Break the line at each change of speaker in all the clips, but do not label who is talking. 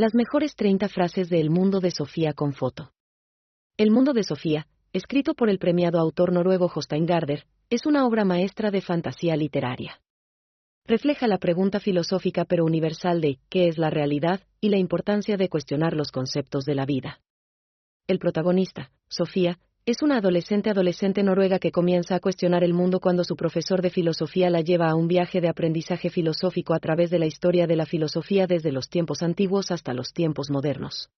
Las mejores 30 frases de El mundo de Sofía con foto. El mundo de Sofía, escrito por el premiado autor noruego Jostein Garder, es una obra maestra de fantasía literaria. Refleja la pregunta filosófica pero universal de ¿qué es la realidad? y la importancia de cuestionar los conceptos de la vida. El protagonista, Sofía, es una adolescente adolescente noruega que comienza a cuestionar el mundo cuando su profesor de filosofía la lleva a un viaje de aprendizaje filosófico a través de la historia de la filosofía desde los tiempos antiguos hasta los tiempos modernos.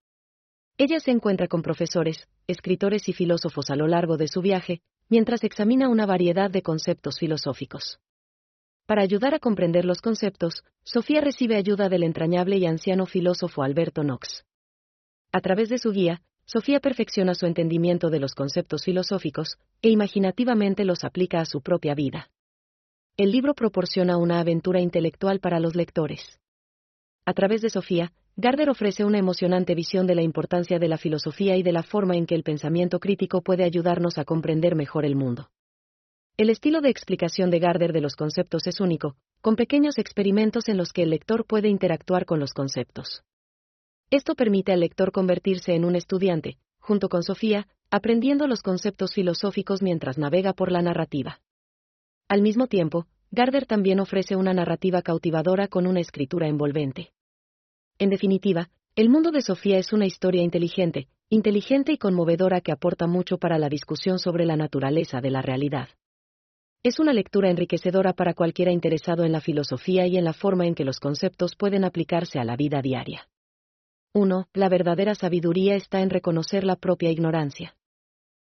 Ella se encuentra con profesores, escritores y filósofos a lo largo de su viaje, mientras examina una variedad de conceptos filosóficos. Para ayudar a comprender los conceptos, Sofía recibe ayuda del entrañable y anciano filósofo Alberto Knox. A través de su guía, Sofía perfecciona su entendimiento de los conceptos filosóficos, e imaginativamente los aplica a su propia vida. El libro proporciona una aventura intelectual para los lectores. A través de Sofía, Gardner ofrece una emocionante visión de la importancia de la filosofía y de la forma en que el pensamiento crítico puede ayudarnos a comprender mejor el mundo. El estilo de explicación de Gardner de los conceptos es único, con pequeños experimentos en los que el lector puede interactuar con los conceptos. Esto permite al lector convertirse en un estudiante, junto con Sofía, aprendiendo los conceptos filosóficos mientras navega por la narrativa. Al mismo tiempo, Gardner también ofrece una narrativa cautivadora con una escritura envolvente. En definitiva, el mundo de Sofía es una historia inteligente, inteligente y conmovedora que aporta mucho para la discusión sobre la naturaleza de la realidad. Es una lectura enriquecedora para cualquiera interesado en la filosofía y en la forma en que los conceptos pueden aplicarse a la vida diaria. 1. La verdadera sabiduría está en reconocer la propia ignorancia.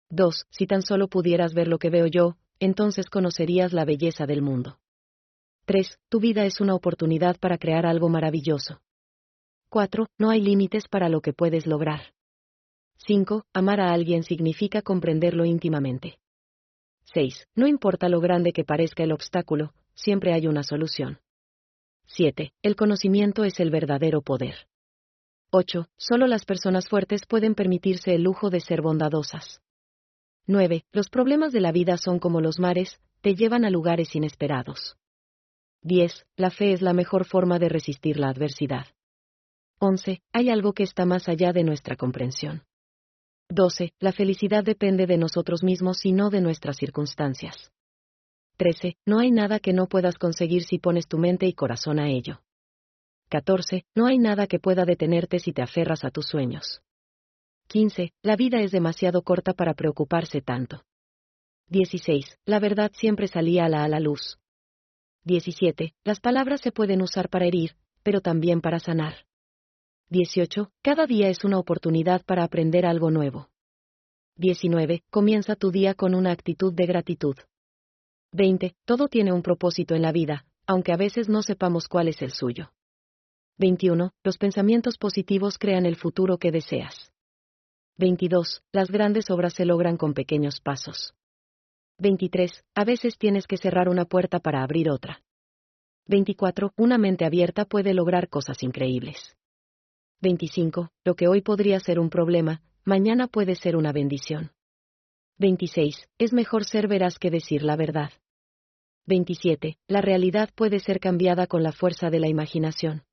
2. Si tan solo pudieras ver lo que veo yo, entonces conocerías la belleza del mundo. 3. Tu vida es una oportunidad para crear algo maravilloso. 4. No hay límites para lo que puedes lograr. 5. Amar a alguien significa comprenderlo íntimamente. 6. No importa lo grande que parezca el obstáculo, siempre hay una solución. 7. El conocimiento es el verdadero poder. 8. Solo las personas fuertes pueden permitirse el lujo de ser bondadosas. 9. Los problemas de la vida son como los mares, te llevan a lugares inesperados. 10. La fe es la mejor forma de resistir la adversidad. 11. Hay algo que está más allá de nuestra comprensión. 12. La felicidad depende de nosotros mismos y no de nuestras circunstancias. 13. No hay nada que no puedas conseguir si pones tu mente y corazón a ello. 14. No hay nada que pueda detenerte si te aferras a tus sueños. 15. La vida es demasiado corta para preocuparse tanto. 16. La verdad siempre salía a la, a la luz. 17. Las palabras se pueden usar para herir, pero también para sanar. 18. Cada día es una oportunidad para aprender algo nuevo. 19. Comienza tu día con una actitud de gratitud. 20. Todo tiene un propósito en la vida, aunque a veces no sepamos cuál es el suyo. 21. Los pensamientos positivos crean el futuro que deseas. 22. Las grandes obras se logran con pequeños pasos. 23. A veces tienes que cerrar una puerta para abrir otra. 24. Una mente abierta puede lograr cosas increíbles. 25. Lo que hoy podría ser un problema, mañana puede ser una bendición. 26. Es mejor ser veraz que decir la verdad. 27. La realidad puede ser cambiada con la fuerza de la imaginación.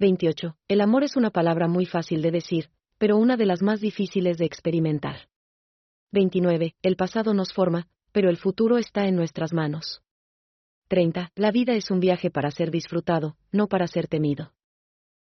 28. El amor es una palabra muy fácil de decir, pero una de las más difíciles de experimentar. 29. El pasado nos forma, pero el futuro está en nuestras manos. 30. La vida es un viaje para ser disfrutado, no para ser temido.